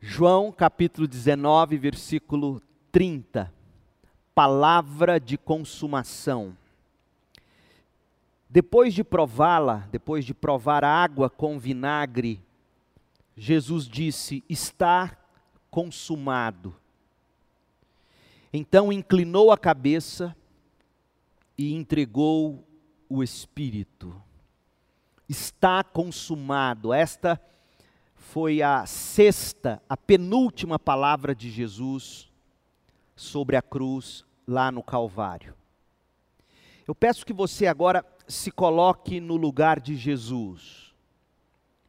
João capítulo 19, versículo 30. Palavra de consumação. Depois de prová-la, depois de provar a água com vinagre, Jesus disse: Está consumado. Então inclinou a cabeça e entregou o Espírito. Está consumado. Esta foi a sexta, a penúltima palavra de Jesus sobre a cruz lá no Calvário. Eu peço que você agora se coloque no lugar de Jesus.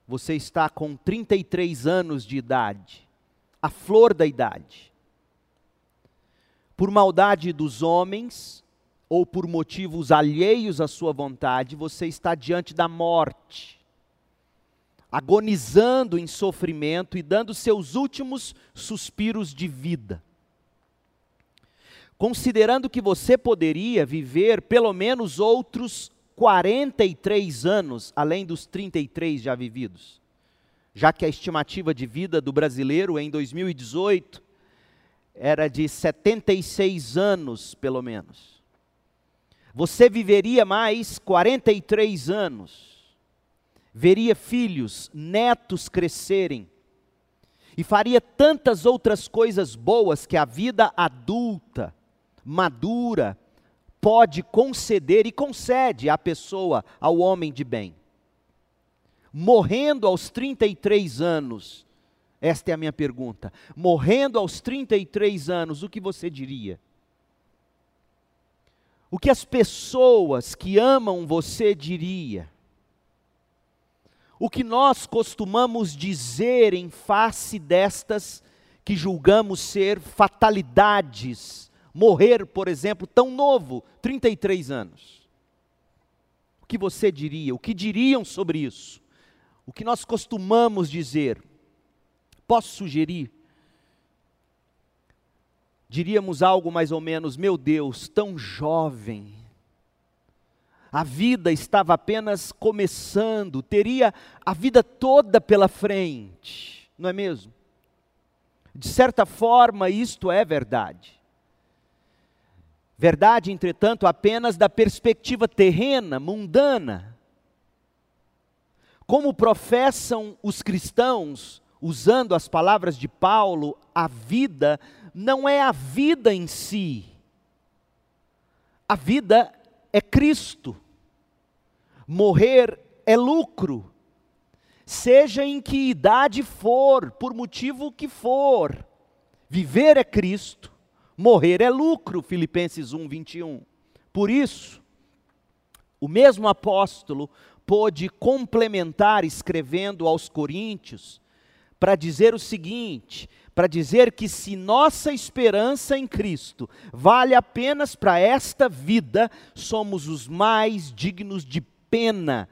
Você está com 33 anos de idade, a flor da idade. Por maldade dos homens, ou por motivos alheios à sua vontade, você está diante da morte agonizando em sofrimento e dando seus últimos suspiros de vida. Considerando que você poderia viver pelo menos outros 43 anos, além dos 33 já vividos, já que a estimativa de vida do brasileiro em 2018 era de 76 anos, pelo menos. Você viveria mais 43 anos veria filhos, netos crescerem, e faria tantas outras coisas boas que a vida adulta, madura, pode conceder e concede à pessoa, ao homem de bem. Morrendo aos 33 anos, esta é a minha pergunta. Morrendo aos 33 anos, o que você diria? O que as pessoas que amam você diria? O que nós costumamos dizer em face destas que julgamos ser fatalidades. Morrer, por exemplo, tão novo, 33 anos. O que você diria? O que diriam sobre isso? O que nós costumamos dizer? Posso sugerir? Diríamos algo mais ou menos: meu Deus, tão jovem, a vida estava apenas começando, teria a vida toda pela frente, não é mesmo? De certa forma, isto é verdade. Verdade, entretanto, apenas da perspectiva terrena, mundana. Como professam os cristãos, usando as palavras de Paulo, a vida não é a vida em si. A vida é Cristo. Morrer é lucro, seja em que idade for, por motivo que for. Viver é Cristo, morrer é lucro, Filipenses 1, 21. Por isso, o mesmo apóstolo pôde complementar escrevendo aos Coríntios para dizer o seguinte: para dizer que se nossa esperança em Cristo vale apenas para esta vida, somos os mais dignos de pena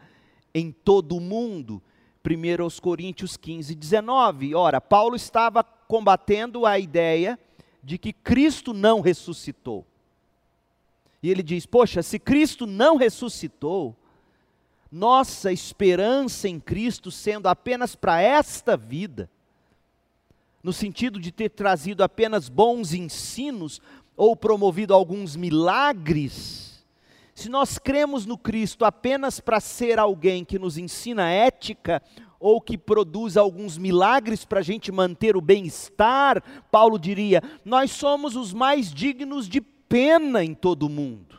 em todo o mundo. 1 Coríntios 15, 19. Ora, Paulo estava combatendo a ideia de que Cristo não ressuscitou. E ele diz: Poxa, se Cristo não ressuscitou, nossa esperança em Cristo sendo apenas para esta vida, no sentido de ter trazido apenas bons ensinos ou promovido alguns milagres, se nós cremos no Cristo apenas para ser alguém que nos ensina ética ou que produz alguns milagres para a gente manter o bem-estar, Paulo diria: nós somos os mais dignos de pena em todo o mundo.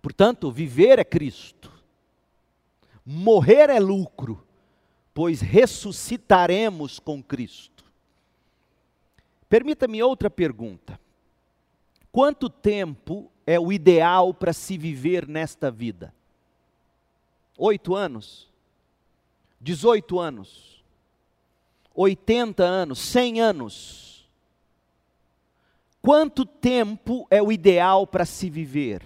Portanto, viver é Cristo, morrer é lucro, pois ressuscitaremos com Cristo. Permita-me outra pergunta. Quanto tempo é o ideal para se viver nesta vida? Oito anos? Dezoito anos? Oitenta anos? Cem anos? Quanto tempo é o ideal para se viver?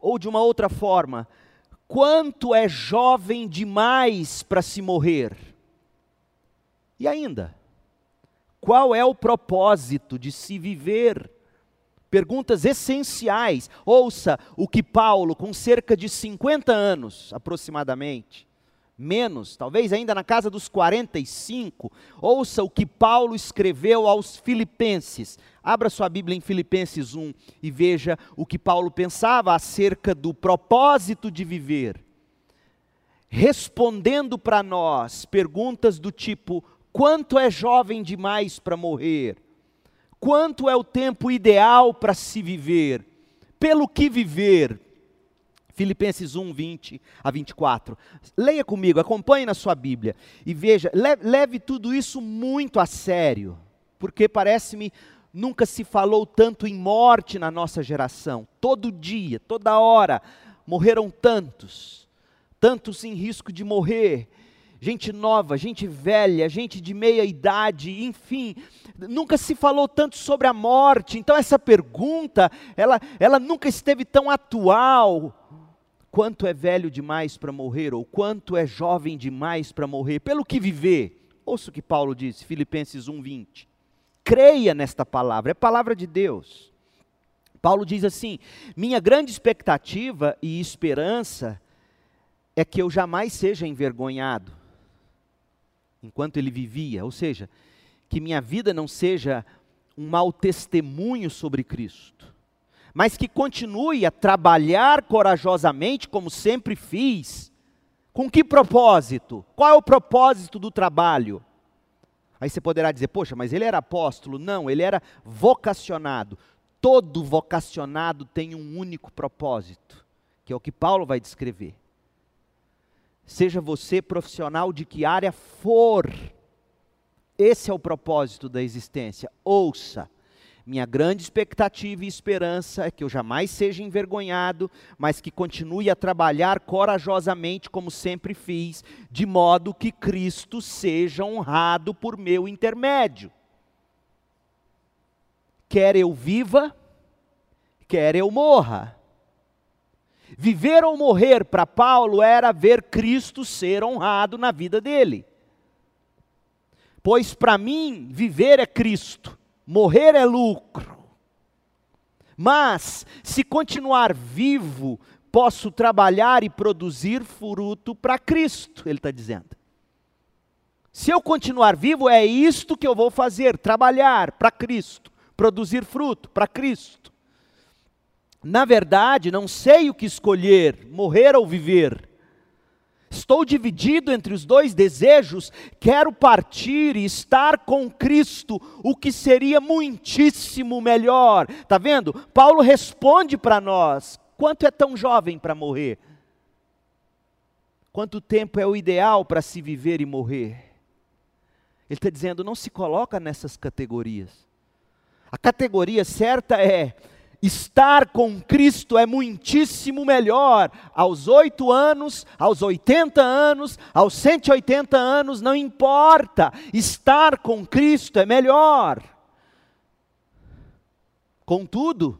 Ou de uma outra forma, quanto é jovem demais para se morrer? E ainda, qual é o propósito de se viver? Perguntas essenciais. Ouça o que Paulo, com cerca de 50 anos aproximadamente, menos, talvez ainda na casa dos 45, ouça o que Paulo escreveu aos Filipenses. Abra sua Bíblia em Filipenses 1 e veja o que Paulo pensava acerca do propósito de viver. Respondendo para nós perguntas do tipo: quanto é jovem demais para morrer? Quanto é o tempo ideal para se viver? Pelo que viver? Filipenses 1, 20 a 24. Leia comigo, acompanhe na sua Bíblia e veja, leve, tudo isso muito a sério, porque parece-me nunca se falou tanto em morte na nossa geração. Todo dia, toda hora, morreram tantos, tantos em risco de morrer. Gente nova, gente velha, gente de meia idade, enfim, nunca se falou tanto sobre a morte. Então essa pergunta, ela, ela nunca esteve tão atual quanto é velho demais para morrer, ou quanto é jovem demais para morrer, pelo que viver. Ouça o que Paulo disse, Filipenses 1,20. Creia nesta palavra, é palavra de Deus. Paulo diz assim: minha grande expectativa e esperança é que eu jamais seja envergonhado, enquanto ele vivia, ou seja, que minha vida não seja um mau testemunho sobre Cristo mas que continue a trabalhar corajosamente, como sempre fiz. Com que propósito? Qual é o propósito do trabalho? Aí você poderá dizer, poxa, mas ele era apóstolo. Não, ele era vocacionado. Todo vocacionado tem um único propósito, que é o que Paulo vai descrever. Seja você profissional de que área for, esse é o propósito da existência. Ouça, minha grande expectativa e esperança é que eu jamais seja envergonhado, mas que continue a trabalhar corajosamente como sempre fiz, de modo que Cristo seja honrado por meu intermédio. Quer eu viva, quer eu morra. Viver ou morrer para Paulo era ver Cristo ser honrado na vida dele. Pois para mim, viver é Cristo morrer é lucro. Mas, se continuar vivo, posso trabalhar e produzir fruto para Cristo, ele está dizendo. Se eu continuar vivo, é isto que eu vou fazer: trabalhar para Cristo, produzir fruto para Cristo. Na verdade, não sei o que escolher, morrer ou viver. Estou dividido entre os dois desejos, quero partir e estar com Cristo, o que seria muitíssimo melhor. Está vendo? Paulo responde para nós: quanto é tão jovem para morrer? Quanto tempo é o ideal para se viver e morrer? Ele está dizendo: não se coloca nessas categorias. A categoria certa é Estar com Cristo é muitíssimo melhor. Aos oito anos, aos 80 anos, aos 180 anos, não importa. Estar com Cristo é melhor. Contudo,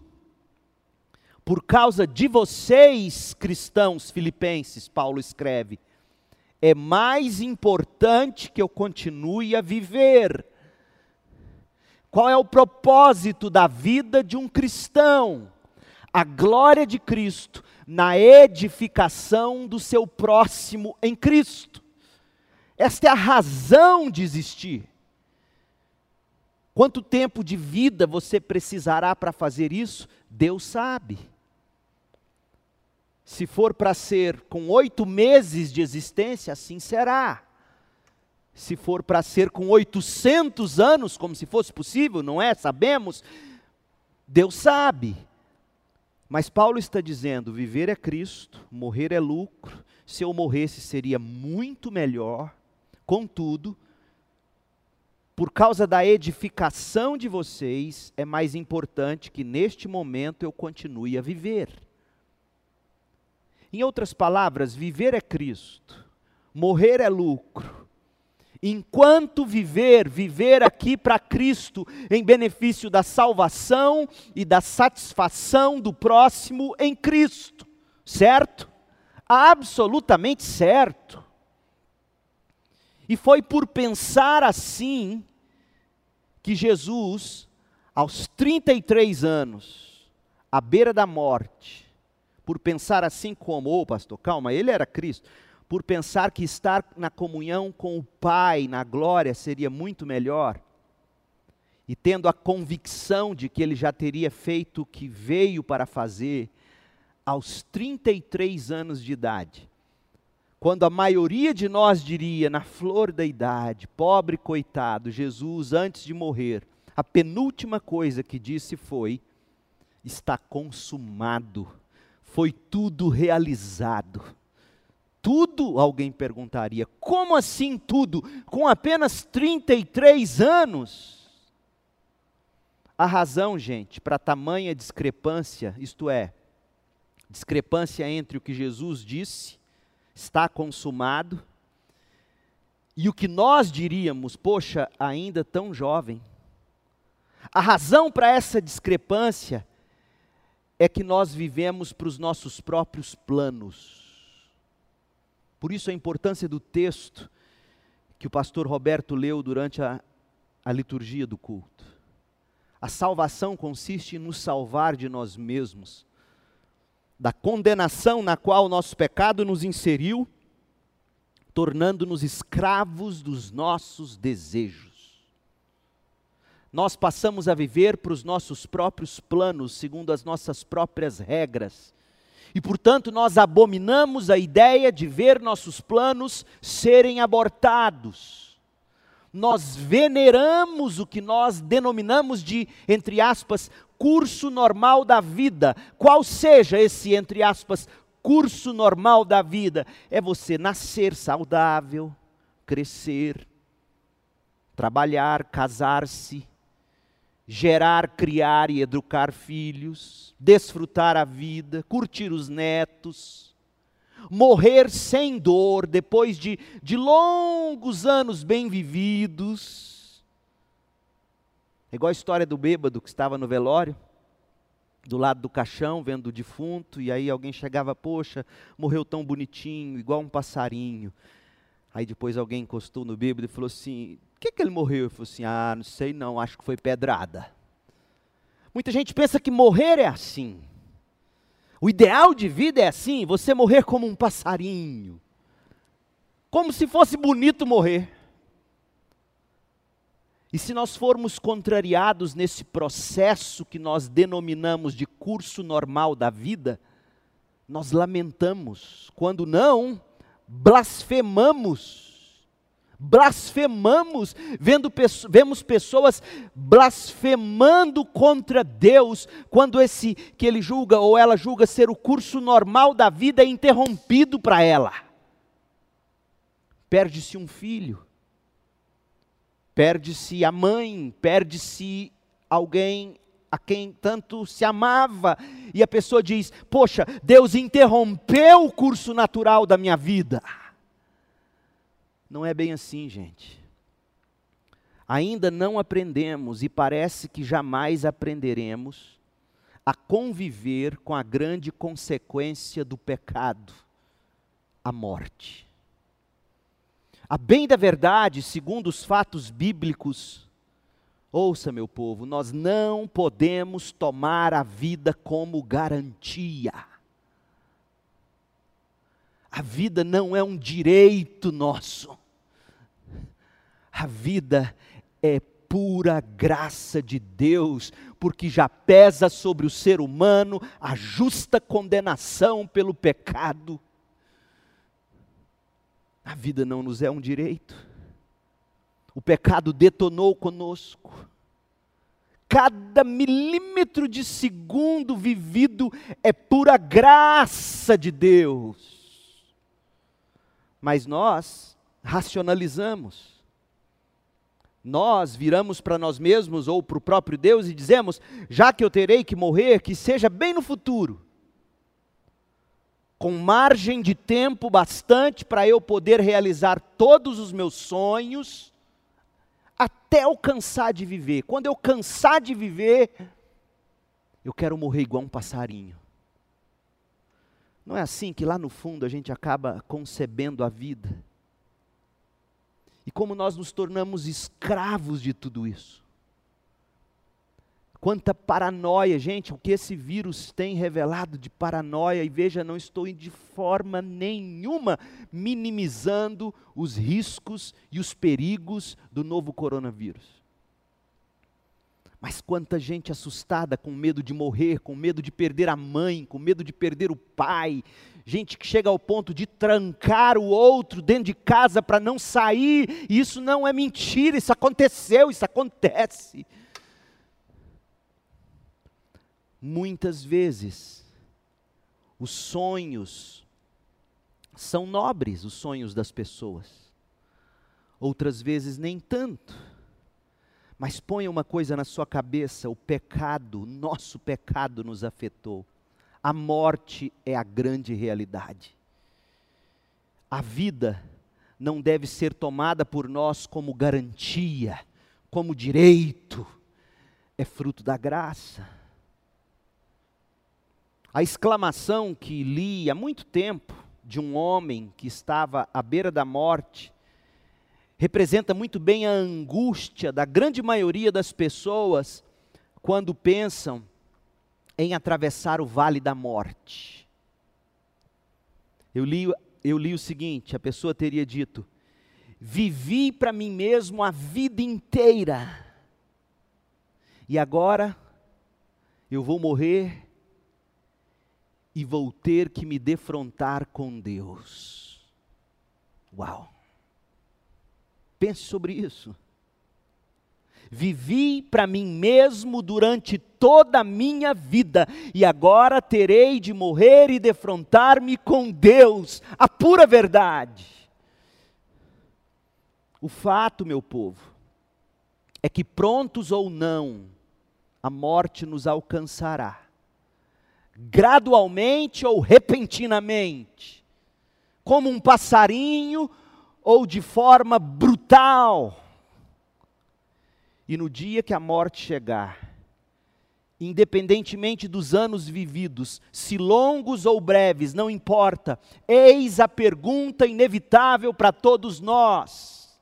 por causa de vocês, cristãos filipenses, Paulo escreve, é mais importante que eu continue a viver qual é o propósito da vida de um cristão? A glória de Cristo na edificação do seu próximo em Cristo. Esta é a razão de existir. Quanto tempo de vida você precisará para fazer isso? Deus sabe. Se for para ser com oito meses de existência, assim será se for para ser com 800 anos, como se fosse possível, não é? Sabemos. Deus sabe. Mas Paulo está dizendo: viver é Cristo, morrer é lucro. Se eu morresse seria muito melhor. Contudo, por causa da edificação de vocês, é mais importante que neste momento eu continue a viver. Em outras palavras, viver é Cristo, morrer é lucro. Enquanto viver, viver aqui para Cristo, em benefício da salvação e da satisfação do próximo em Cristo, certo? Absolutamente certo. E foi por pensar assim que Jesus, aos 33 anos, à beira da morte, por pensar assim como, ô oh, pastor, calma, ele era Cristo por pensar que estar na comunhão com o Pai, na glória, seria muito melhor, e tendo a convicção de que ele já teria feito o que veio para fazer, aos 33 anos de idade, quando a maioria de nós diria, na flor da idade, pobre coitado, Jesus, antes de morrer, a penúltima coisa que disse foi: está consumado, foi tudo realizado. Tudo, alguém perguntaria, como assim tudo? Com apenas 33 anos? A razão, gente, para tamanha discrepância, isto é, discrepância entre o que Jesus disse, está consumado, e o que nós diríamos, poxa, ainda tão jovem. A razão para essa discrepância é que nós vivemos para os nossos próprios planos. Por isso a importância do texto que o pastor Roberto leu durante a, a liturgia do culto. A salvação consiste em nos salvar de nós mesmos, da condenação na qual o nosso pecado nos inseriu, tornando-nos escravos dos nossos desejos. Nós passamos a viver para os nossos próprios planos, segundo as nossas próprias regras. E, portanto, nós abominamos a ideia de ver nossos planos serem abortados. Nós veneramos o que nós denominamos de, entre aspas, curso normal da vida. Qual seja esse, entre aspas, curso normal da vida? É você nascer saudável, crescer, trabalhar, casar-se, gerar, criar e educar filhos, desfrutar a vida, curtir os netos, morrer sem dor depois de, de longos anos bem vividos é igual a história do bêbado que estava no velório, do lado do caixão, vendo o defunto, e aí alguém chegava, poxa, morreu tão bonitinho, igual um passarinho. Aí depois alguém encostou no bêbado e falou assim: por que, que ele morreu? Ele falou assim: ah, não sei não, acho que foi pedrada. Muita gente pensa que morrer é assim. O ideal de vida é assim, você morrer como um passarinho. Como se fosse bonito morrer. E se nós formos contrariados nesse processo que nós denominamos de curso normal da vida, nós lamentamos, quando não, blasfemamos. Blasfemamos, vendo, vemos pessoas blasfemando contra Deus, quando esse que ele julga ou ela julga ser o curso normal da vida é interrompido para ela. Perde-se um filho, perde-se a mãe, perde-se alguém a quem tanto se amava, e a pessoa diz: Poxa, Deus interrompeu o curso natural da minha vida. Não é bem assim, gente. Ainda não aprendemos, e parece que jamais aprenderemos, a conviver com a grande consequência do pecado, a morte. A bem da verdade, segundo os fatos bíblicos, ouça, meu povo, nós não podemos tomar a vida como garantia. A vida não é um direito nosso. A vida é pura graça de Deus, porque já pesa sobre o ser humano a justa condenação pelo pecado. A vida não nos é um direito. O pecado detonou conosco. Cada milímetro de segundo vivido é pura graça de Deus. Mas nós racionalizamos. Nós viramos para nós mesmos ou para o próprio Deus e dizemos: já que eu terei que morrer, que seja bem no futuro com margem de tempo bastante para eu poder realizar todos os meus sonhos, até eu cansar de viver. Quando eu cansar de viver, eu quero morrer igual um passarinho. Não é assim que lá no fundo a gente acaba concebendo a vida? E como nós nos tornamos escravos de tudo isso? Quanta paranoia, gente, o que esse vírus tem revelado de paranoia, e veja, não estou de forma nenhuma minimizando os riscos e os perigos do novo coronavírus. Mas quanta gente assustada, com medo de morrer, com medo de perder a mãe, com medo de perder o pai, gente que chega ao ponto de trancar o outro dentro de casa para não sair, e isso não é mentira, isso aconteceu, isso acontece. Muitas vezes, os sonhos são nobres, os sonhos das pessoas, outras vezes nem tanto mas ponha uma coisa na sua cabeça: o pecado, o nosso pecado nos afetou. A morte é a grande realidade. A vida não deve ser tomada por nós como garantia, como direito, é fruto da graça. A exclamação que li há muito tempo de um homem que estava à beira da morte, representa muito bem a angústia da grande maioria das pessoas quando pensam em atravessar o vale da morte. Eu li, eu li o seguinte: a pessoa teria dito, vivi para mim mesmo a vida inteira, e agora eu vou morrer e vou ter que me defrontar com Deus. Uau! Pense sobre isso. Vivi para mim mesmo durante toda a minha vida, e agora terei de morrer e defrontar-me com Deus, a pura verdade. O fato, meu povo, é que prontos ou não, a morte nos alcançará, gradualmente ou repentinamente, como um passarinho ou de forma brutal. E no dia que a morte chegar, independentemente dos anos vividos, se longos ou breves, não importa, eis a pergunta inevitável para todos nós: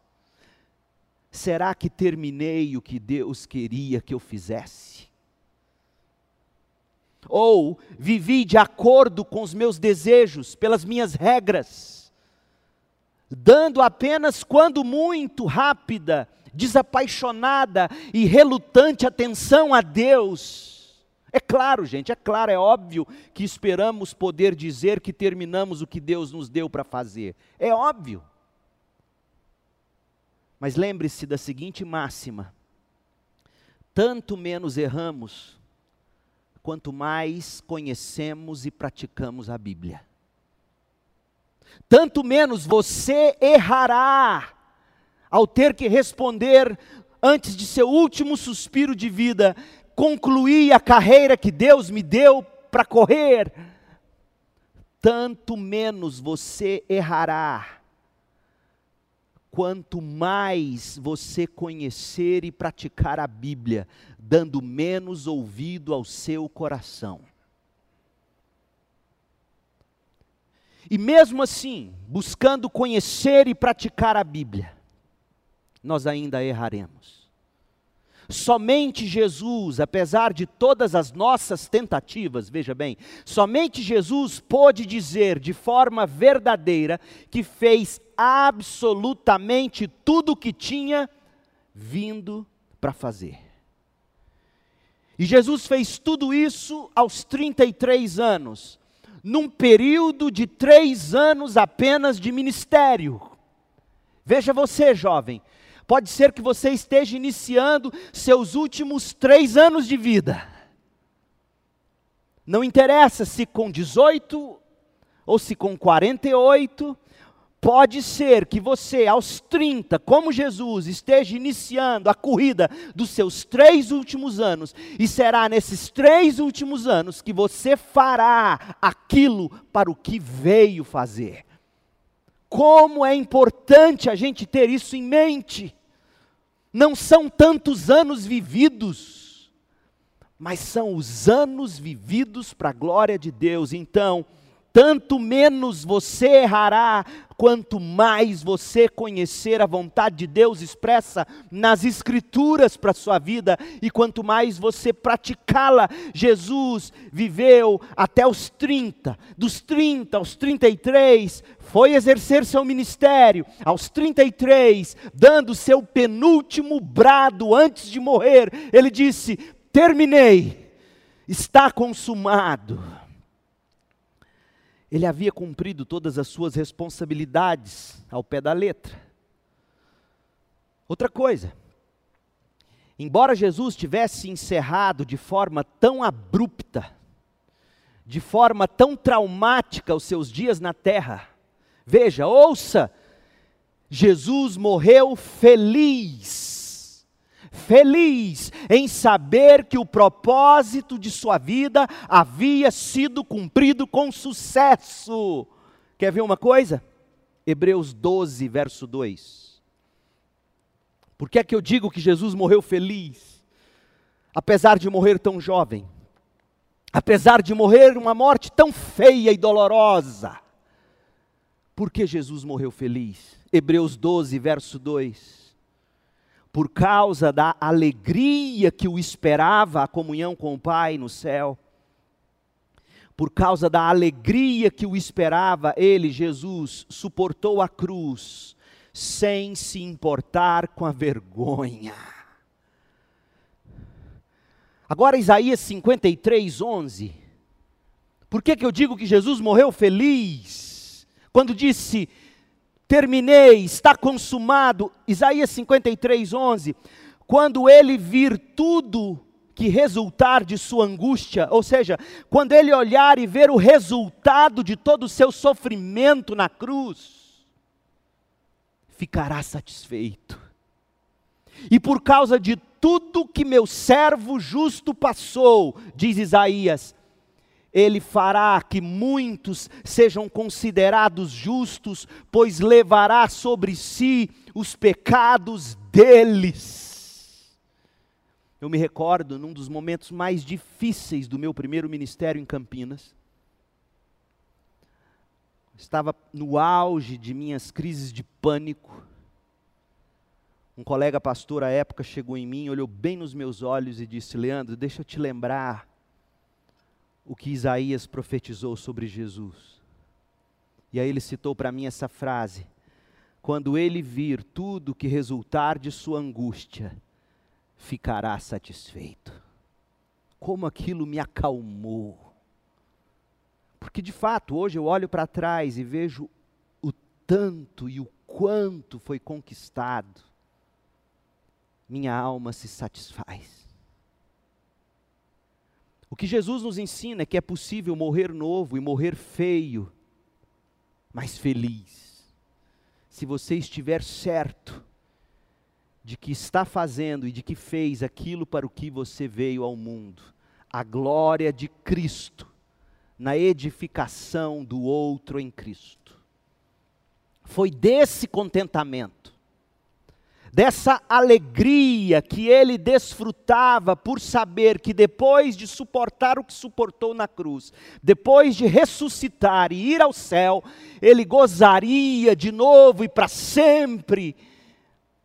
será que terminei o que Deus queria que eu fizesse? Ou vivi de acordo com os meus desejos, pelas minhas regras? dando apenas, quando muito, rápida, desapaixonada e relutante atenção a Deus. É claro, gente, é claro, é óbvio que esperamos poder dizer que terminamos o que Deus nos deu para fazer. É óbvio. Mas lembre-se da seguinte máxima: tanto menos erramos, quanto mais conhecemos e praticamos a Bíblia. Tanto menos você errará ao ter que responder antes de seu último suspiro de vida, concluir a carreira que Deus me deu para correr, tanto menos você errará, quanto mais você conhecer e praticar a Bíblia, dando menos ouvido ao seu coração. E mesmo assim, buscando conhecer e praticar a Bíblia, nós ainda erraremos. Somente Jesus, apesar de todas as nossas tentativas, veja bem, somente Jesus pôde dizer de forma verdadeira que fez absolutamente tudo o que tinha vindo para fazer. E Jesus fez tudo isso aos 33 anos, num período de três anos apenas de ministério. Veja você, jovem, pode ser que você esteja iniciando seus últimos três anos de vida. Não interessa se com 18 ou se com 48 Pode ser que você, aos 30, como Jesus, esteja iniciando a corrida dos seus três últimos anos, e será nesses três últimos anos que você fará aquilo para o que veio fazer. Como é importante a gente ter isso em mente. Não são tantos anos vividos, mas são os anos vividos para a glória de Deus. Então, tanto menos você errará, quanto mais você conhecer a vontade de Deus expressa nas Escrituras para a sua vida, e quanto mais você praticá-la. Jesus viveu até os 30, dos 30 aos 33, foi exercer seu ministério, aos 33, dando seu penúltimo brado antes de morrer, ele disse: Terminei, está consumado ele havia cumprido todas as suas responsabilidades ao pé da letra. Outra coisa, embora Jesus tivesse encerrado de forma tão abrupta, de forma tão traumática os seus dias na terra, veja, ouça, Jesus morreu feliz feliz em saber que o propósito de sua vida havia sido cumprido com sucesso. Quer ver uma coisa? Hebreus 12, verso 2. Por que é que eu digo que Jesus morreu feliz? Apesar de morrer tão jovem, apesar de morrer uma morte tão feia e dolorosa, por que Jesus morreu feliz? Hebreus 12, verso 2 por causa da alegria que o esperava a comunhão com o Pai no céu, por causa da alegria que o esperava, ele, Jesus, suportou a cruz, sem se importar com a vergonha. Agora, Isaías 53, 11. Por que, que eu digo que Jesus morreu feliz? Quando disse: terminei, está consumado. Isaías 53, 11. Quando ele vir tudo que resultar de sua angústia, ou seja, quando ele olhar e ver o resultado de todo o seu sofrimento na cruz, ficará satisfeito. E por causa de tudo que meu servo justo passou, diz Isaías, ele fará que muitos sejam considerados justos, pois levará sobre si os pecados deles. Eu me recordo num dos momentos mais difíceis do meu primeiro ministério em Campinas. Estava no auge de minhas crises de pânico. Um colega pastor à época chegou em mim, olhou bem nos meus olhos e disse: Leandro, deixa eu te lembrar o que Isaías profetizou sobre Jesus. E aí ele citou para mim essa frase: Quando ele vir tudo que resultar de sua angústia, ficará satisfeito. Como aquilo me acalmou. Porque de fato, hoje eu olho para trás e vejo o tanto e o quanto foi conquistado. Minha alma se satisfaz. O que Jesus nos ensina é que é possível morrer novo e morrer feio, mas feliz. Se você estiver certo de que está fazendo e de que fez aquilo para o que você veio ao mundo, a glória de Cristo na edificação do outro em Cristo. Foi desse contentamento dessa alegria que ele desfrutava por saber que depois de suportar o que suportou na cruz, depois de ressuscitar e ir ao céu, ele gozaria de novo e para sempre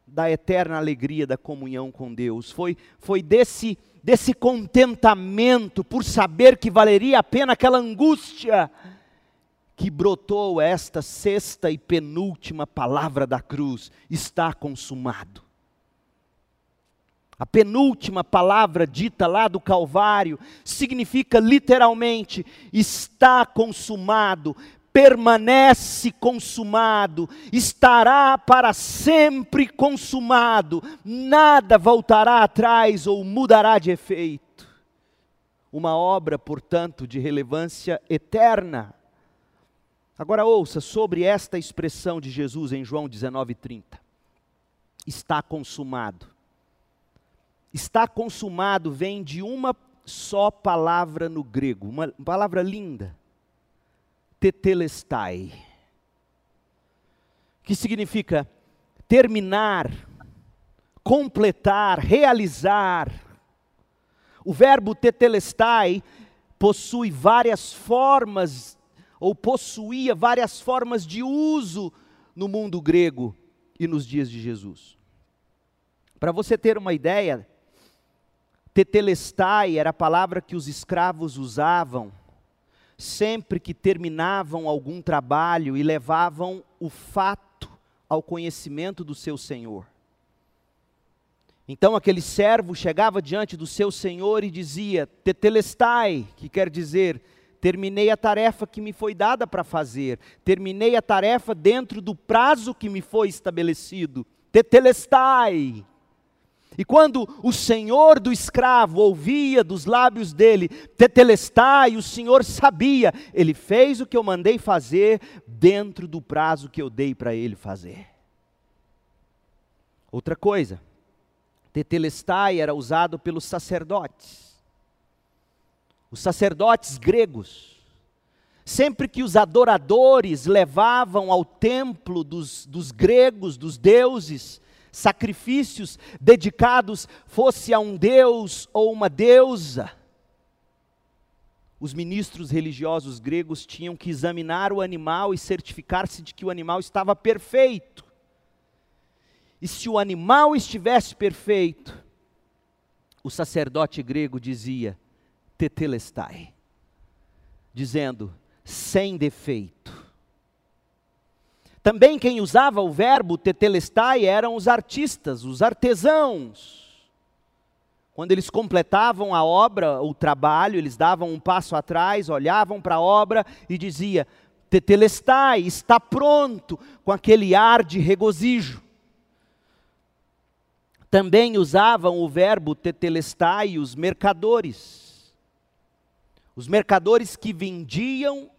da eterna alegria da comunhão com Deus. Foi, foi desse, desse contentamento por saber que valeria a pena aquela angústia que brotou esta sexta e penúltima palavra da cruz: está consumado. A penúltima palavra dita lá do Calvário significa literalmente: está consumado, permanece consumado, estará para sempre consumado, nada voltará atrás ou mudará de efeito. Uma obra, portanto, de relevância eterna. Agora ouça sobre esta expressão de Jesus em João 19:30. Está consumado. Está consumado vem de uma só palavra no grego, uma palavra linda. Tetelestai. Que significa terminar, completar, realizar. O verbo tetelestai possui várias formas ou possuía várias formas de uso no mundo grego e nos dias de Jesus. Para você ter uma ideia, tetelestai era a palavra que os escravos usavam sempre que terminavam algum trabalho e levavam o fato ao conhecimento do seu senhor. Então aquele servo chegava diante do seu senhor e dizia: Tetelestai, que quer dizer, terminei a tarefa que me foi dada para fazer, terminei a tarefa dentro do prazo que me foi estabelecido. Tetelestai. E quando o senhor do escravo ouvia dos lábios dele, tetelestai, o senhor sabia, ele fez o que eu mandei fazer dentro do prazo que eu dei para ele fazer. Outra coisa, tetelestai era usado pelos sacerdotes. Os sacerdotes gregos, sempre que os adoradores levavam ao templo dos, dos gregos, dos deuses, sacrifícios dedicados fosse a um deus ou uma deusa. Os ministros religiosos gregos tinham que examinar o animal e certificar-se de que o animal estava perfeito. E se o animal estivesse perfeito, o sacerdote grego dizia, tetelestai, dizendo, sem defeito. Também quem usava o verbo tetelestai eram os artistas, os artesãos. Quando eles completavam a obra, o trabalho, eles davam um passo atrás, olhavam para a obra e dizia: tetelestai, está pronto, com aquele ar de regozijo. Também usavam o verbo tetelestai os mercadores. Os mercadores que vendiam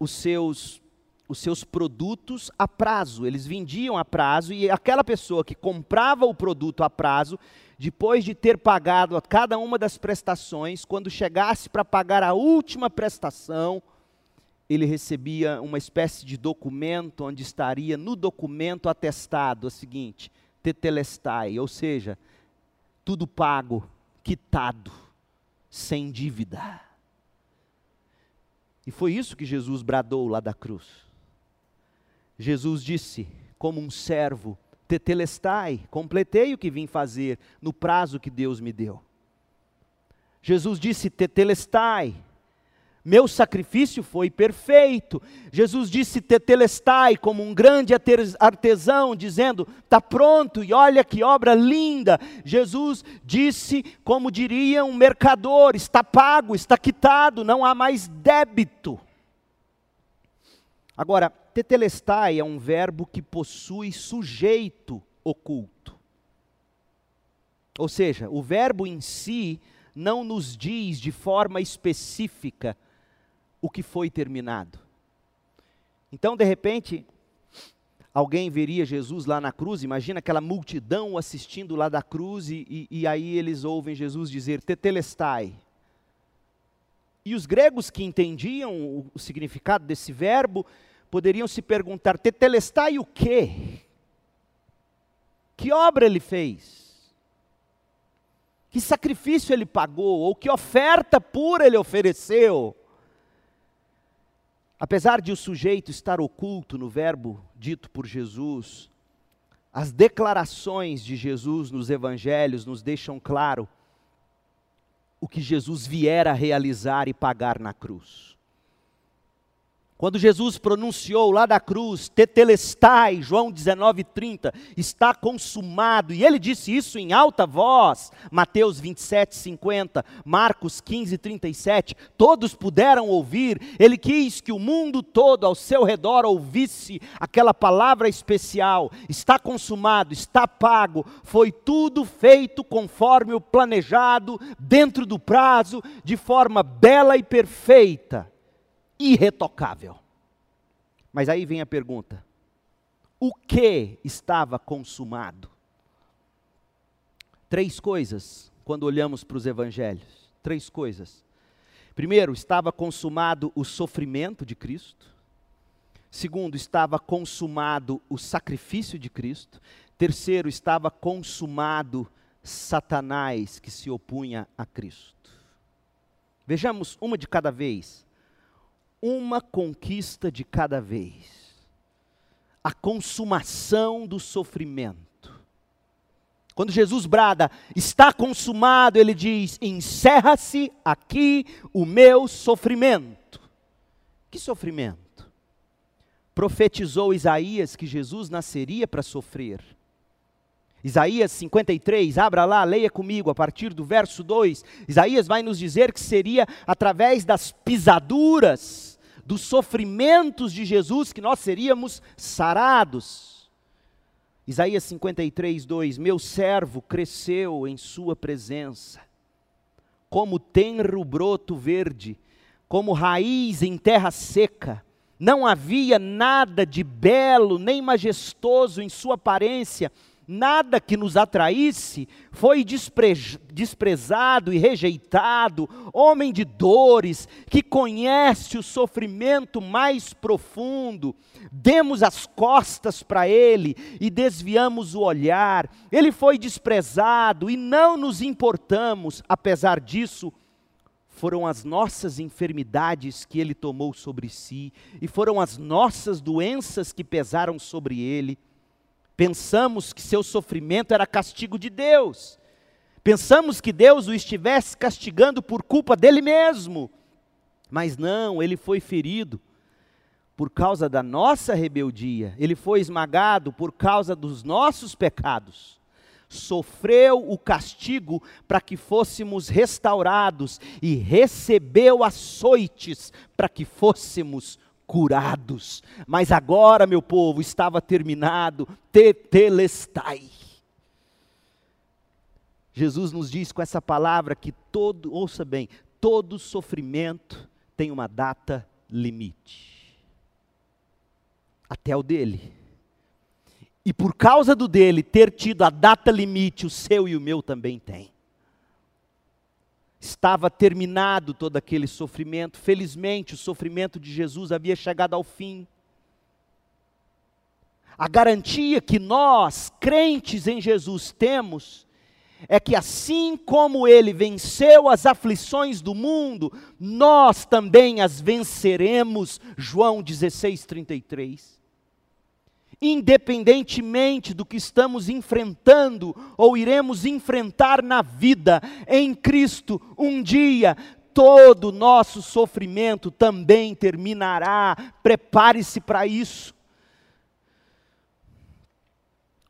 os seus os seus produtos a prazo. Eles vendiam a prazo e aquela pessoa que comprava o produto a prazo, depois de ter pagado a cada uma das prestações, quando chegasse para pagar a última prestação, ele recebia uma espécie de documento onde estaria no documento atestado o seguinte: tetelestai, ou seja, tudo pago, quitado, sem dívida. E foi isso que Jesus bradou lá da cruz. Jesus disse, como um servo, tetelestai, completei o que vim fazer no prazo que Deus me deu. Jesus disse, tetelestai, meu sacrifício foi perfeito. Jesus disse tetelestai como um grande artesão, dizendo, está pronto e olha que obra linda. Jesus disse, como diria um mercador, está pago, está quitado, não há mais débito. Agora, tetelestai é um verbo que possui sujeito oculto. Ou seja, o verbo em si não nos diz de forma específica o que foi terminado. Então, de repente, alguém veria Jesus lá na cruz, imagina aquela multidão assistindo lá da cruz, e, e, aí eles ouvem Jesus dizer: Tetelestai. E os gregos que entendiam o, o significado desse verbo, poderiam se perguntar: Tetelestai o quê? Que obra ele fez? Que sacrifício ele pagou? Ou que oferta pura ele ofereceu? Apesar de o sujeito estar oculto no verbo dito por Jesus, as declarações de Jesus nos evangelhos nos deixam claro o que Jesus viera realizar e pagar na cruz. Quando Jesus pronunciou lá da cruz, tetelestai, João 19:30, está consumado, e ele disse isso em alta voz, Mateus 27:50, Marcos 15:37, todos puderam ouvir, ele quis que o mundo todo ao seu redor ouvisse aquela palavra especial, está consumado, está pago, foi tudo feito conforme o planejado, dentro do prazo, de forma bela e perfeita irretocável. Mas aí vem a pergunta: o que estava consumado? Três coisas quando olhamos para os evangelhos. Três coisas. Primeiro, estava consumado o sofrimento de Cristo. Segundo, estava consumado o sacrifício de Cristo. Terceiro, estava consumado Satanás que se opunha a Cristo. Vejamos uma de cada vez uma conquista de cada vez. A consumação do sofrimento. Quando Jesus brada, está consumado, ele diz: encerra-se aqui o meu sofrimento. Que sofrimento? Profetizou Isaías que Jesus nasceria para sofrer. Isaías 53, abra lá, leia comigo a partir do verso 2. Isaías vai nos dizer que seria através das pisaduras, dos sofrimentos de Jesus que nós seríamos sarados. Isaías 53, 2: Meu servo cresceu em Sua presença, como tenro broto verde, como raiz em terra seca. Não havia nada de belo nem majestoso em Sua aparência nada que nos atraísse, foi despre desprezado e rejeitado, homem de dores, que conhece o sofrimento mais profundo. Demos as costas para ele e desviamos o olhar. Ele foi desprezado e não nos importamos, apesar disso, foram as nossas enfermidades que ele tomou sobre si, e foram as nossas doenças que pesaram sobre ele. Pensamos que seu sofrimento era castigo de Deus. Pensamos que Deus o estivesse castigando por culpa dele mesmo. Mas não, ele foi ferido por causa da nossa rebeldia, ele foi esmagado por causa dos nossos pecados. Sofreu o castigo para que fôssemos restaurados e recebeu açoites para que fôssemos curados. Mas agora, meu povo, estava terminado, tetelestai. Jesus nos diz com essa palavra que todo, ouça bem, todo sofrimento tem uma data limite. Até o dele. E por causa do dele ter tido a data limite, o seu e o meu também tem estava terminado todo aquele sofrimento. Felizmente, o sofrimento de Jesus havia chegado ao fim. A garantia que nós, crentes em Jesus, temos é que assim como ele venceu as aflições do mundo, nós também as venceremos. João 16, 33 independentemente do que estamos enfrentando ou iremos enfrentar na vida, em Cristo, um dia todo o nosso sofrimento também terminará. Prepare-se para isso.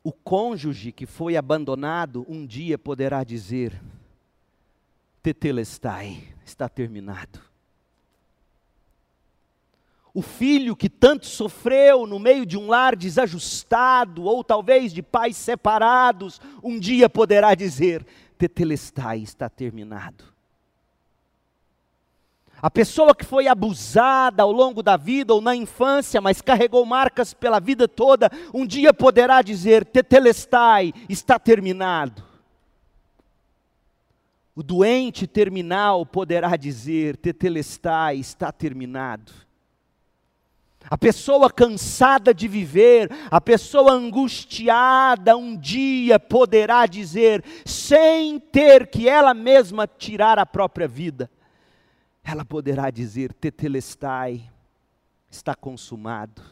O cônjuge que foi abandonado um dia poderá dizer: Tetelestai, está terminado o filho que tanto sofreu no meio de um lar desajustado, ou talvez de pais separados, um dia poderá dizer: Tetelestai está terminado. A pessoa que foi abusada ao longo da vida ou na infância, mas carregou marcas pela vida toda, um dia poderá dizer: Tetelestai está terminado. O doente terminal poderá dizer: Tetelestai está terminado. A pessoa cansada de viver, a pessoa angustiada, um dia poderá dizer, sem ter que ela mesma tirar a própria vida, ela poderá dizer: Tetelestai, está consumado.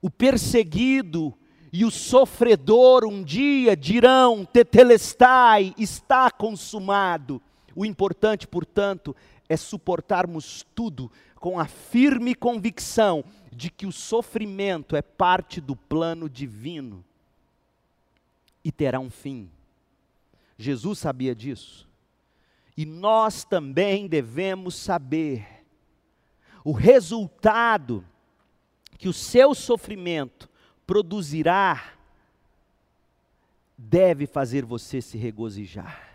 O perseguido e o sofredor um dia dirão: Tetelestai, está consumado. O importante, portanto, é suportarmos tudo com a firme convicção de que o sofrimento é parte do plano divino e terá um fim. Jesus sabia disso. E nós também devemos saber o resultado que o seu sofrimento produzirá deve fazer você se regozijar.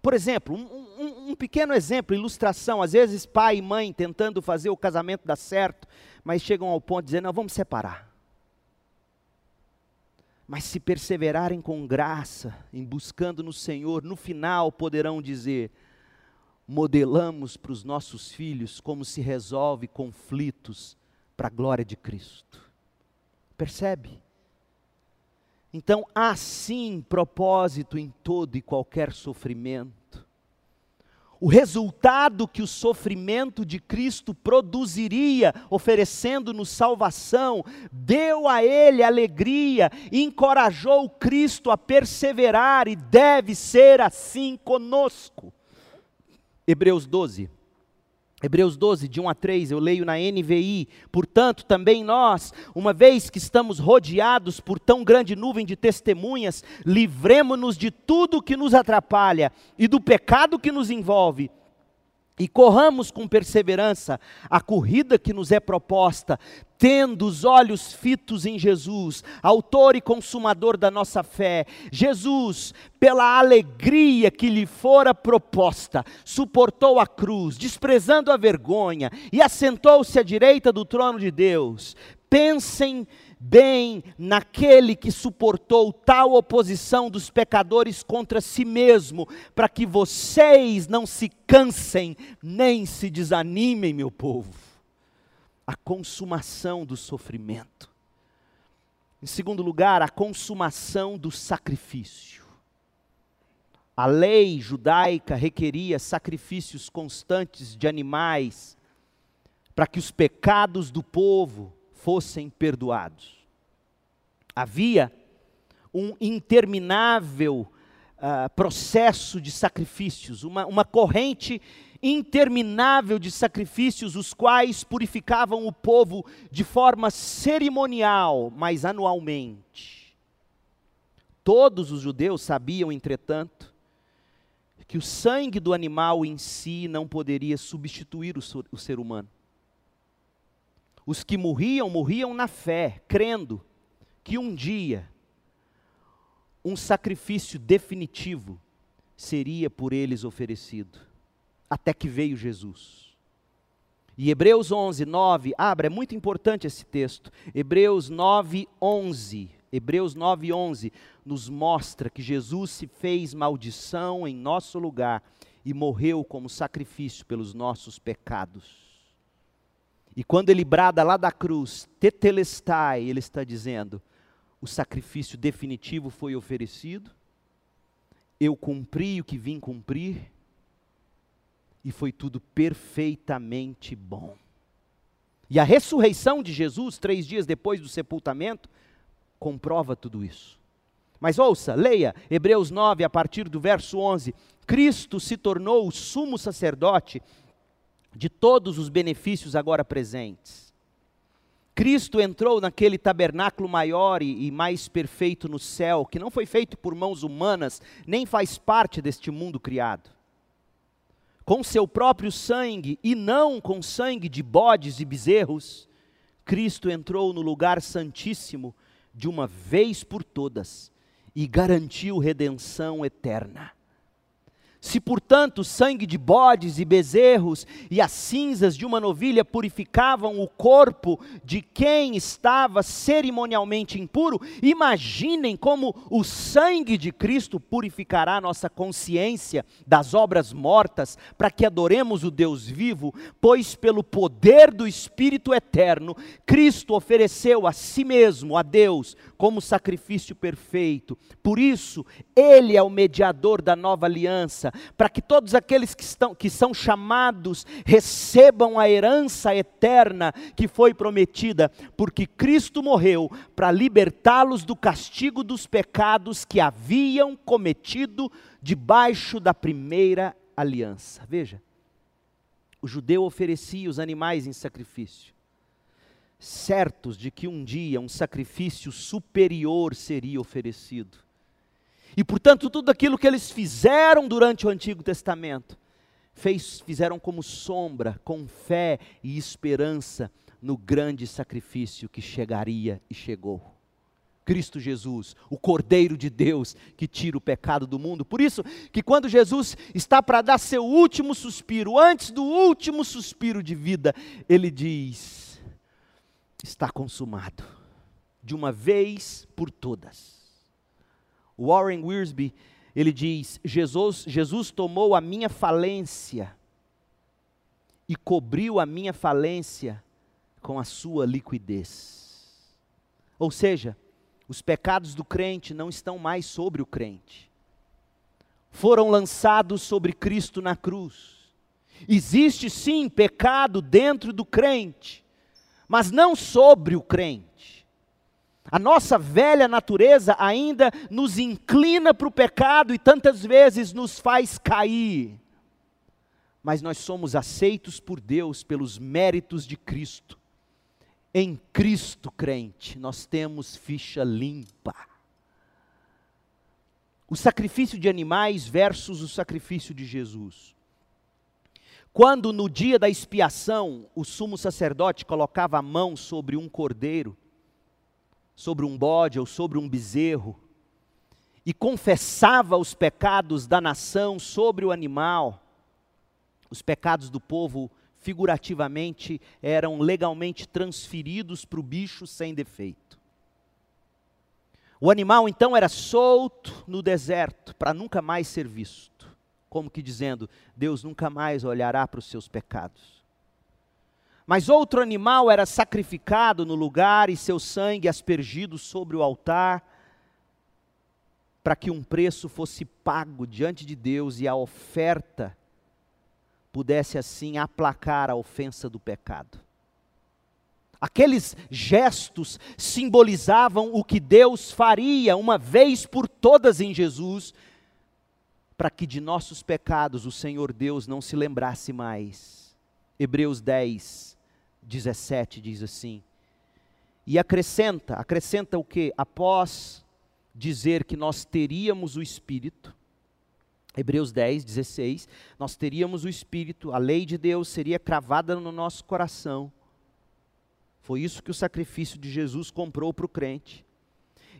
Por exemplo, um, um, pequeno exemplo, ilustração. Às vezes, pai e mãe tentando fazer o casamento dar certo, mas chegam ao ponto de dizer: não, vamos separar. Mas se perseverarem com graça, em buscando no Senhor, no final poderão dizer: modelamos para os nossos filhos como se resolve conflitos para a glória de Cristo. Percebe? Então há sim propósito em todo e qualquer sofrimento. O resultado que o sofrimento de Cristo produziria, oferecendo-nos salvação, deu a ele alegria, encorajou Cristo a perseverar e deve ser assim conosco. Hebreus 12. Hebreus 12, de 1 a 3, eu leio na NVI. Portanto, também nós, uma vez que estamos rodeados por tão grande nuvem de testemunhas, livremos-nos de tudo que nos atrapalha e do pecado que nos envolve e corramos com perseverança a corrida que nos é proposta, tendo os olhos fitos em Jesus, autor e consumador da nossa fé. Jesus, pela alegria que lhe fora proposta, suportou a cruz, desprezando a vergonha, e assentou-se à direita do trono de Deus. Pensem bem naquele que suportou tal oposição dos pecadores contra si mesmo, para que vocês não se cansem nem se desanimem, meu povo. A consumação do sofrimento. Em segundo lugar, a consumação do sacrifício. A lei judaica requeria sacrifícios constantes de animais para que os pecados do povo fossem perdoados. Havia um interminável uh, processo de sacrifícios, uma, uma corrente interminável de sacrifícios, os quais purificavam o povo de forma cerimonial, mas anualmente. Todos os judeus sabiam, entretanto, que o sangue do animal em si não poderia substituir o ser humano. Os que morriam, morriam na fé, crendo que um dia um sacrifício definitivo seria por eles oferecido, até que veio Jesus. E Hebreus 11, 9, abra, é muito importante esse texto. Hebreus 9, 11. Hebreus 9, 11 nos mostra que Jesus se fez maldição em nosso lugar e morreu como sacrifício pelos nossos pecados. E quando ele brada lá da cruz, tetelestai, ele está dizendo: o sacrifício definitivo foi oferecido, eu cumpri o que vim cumprir, e foi tudo perfeitamente bom. E a ressurreição de Jesus, três dias depois do sepultamento, comprova tudo isso. Mas ouça, leia Hebreus 9, a partir do verso 11. Cristo se tornou o sumo sacerdote de todos os benefícios agora presentes. Cristo entrou naquele tabernáculo maior e, mais perfeito no céu, que não foi feito por mãos humanas, nem faz parte deste mundo criado. Com seu próprio sangue, e não com sangue de bodes e bezerros, Cristo entrou no lugar santíssimo de uma vez por todas e garantiu redenção eterna. Se, portanto, o sangue de bodes e bezerros e as cinzas de uma novilha purificavam o corpo de quem estava cerimonialmente impuro, imaginem como o sangue de Cristo purificará nossa consciência das obras mortas, para que adoremos o Deus vivo, pois pelo poder do Espírito eterno, Cristo ofereceu a si mesmo, a Deus, como sacrifício perfeito. Por isso, Ele é o mediador da nova aliança para que todos aqueles que, estão, que são chamados recebam a herança eterna que foi prometida, porque Cristo morreu para libertá-los do castigo dos pecados que haviam cometido debaixo da primeira aliança. Veja, o judeu oferecia os animais em sacrifício, certos de que um dia um sacrifício superior seria oferecido. E portanto, tudo aquilo que eles fizeram durante o Antigo Testamento, fez, fizeram como sombra, com fé e esperança no grande sacrifício que chegaria e chegou. Cristo Jesus, o Cordeiro de Deus que tira o pecado do mundo. Por isso que quando Jesus está para dar seu último suspiro, antes do último suspiro de vida, ele diz: está consumado, de uma vez por todas. Warren Wiersbe, ele diz: Jesus, Jesus tomou a minha falência e cobriu a minha falência com a sua liquidez. Ou seja, os pecados do crente não estão mais sobre o crente. Foram lançados sobre Cristo na cruz. Existe sim pecado dentro do crente, mas não sobre o crente. A nossa velha natureza ainda nos inclina para o pecado e tantas vezes nos faz cair. Mas nós somos aceitos por Deus pelos méritos de Cristo. Em Cristo, crente, nós temos ficha limpa. O sacrifício de animais versus o sacrifício de Jesus. Quando no dia da expiação o sumo sacerdote colocava a mão sobre um cordeiro, sobre um bode ou sobre um bezerro, e confessava os pecados da nação sobre o animal, os pecados do povo, figurativamente, eram legalmente transferidos para o bicho sem defeito. O animal então era solto no deserto para nunca mais ser visto como que dizendo: Deus nunca mais olhará para os seus pecados. Mas outro animal era sacrificado no lugar e seu sangue aspergido sobre o altar, para que um preço fosse pago diante de Deus e a oferta pudesse assim aplacar a ofensa do pecado. Aqueles gestos simbolizavam o que Deus faria uma vez por todas em Jesus, para que de nossos pecados o Senhor Deus não se lembrasse mais. Hebreus 10, 17 diz assim. E acrescenta, acrescenta o que? Após dizer que nós teríamos o Espírito, Hebreus 10, 16, nós teríamos o Espírito, a lei de Deus seria cravada no nosso coração. Foi isso que o sacrifício de Jesus comprou para o crente.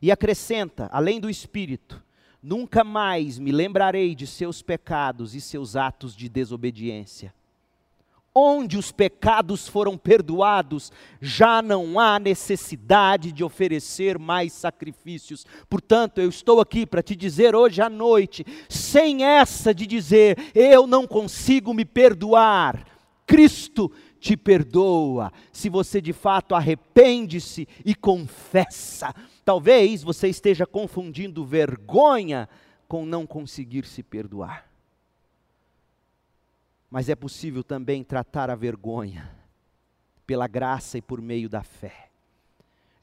E acrescenta, além do Espírito, Nunca mais me lembrarei de seus pecados e seus atos de desobediência. Onde os pecados foram perdoados, já não há necessidade de oferecer mais sacrifícios. Portanto, eu estou aqui para te dizer hoje à noite, sem essa de dizer, eu não consigo me perdoar. Cristo te perdoa, se você de fato arrepende-se e confessa. Talvez você esteja confundindo vergonha com não conseguir se perdoar. Mas é possível também tratar a vergonha pela graça e por meio da fé.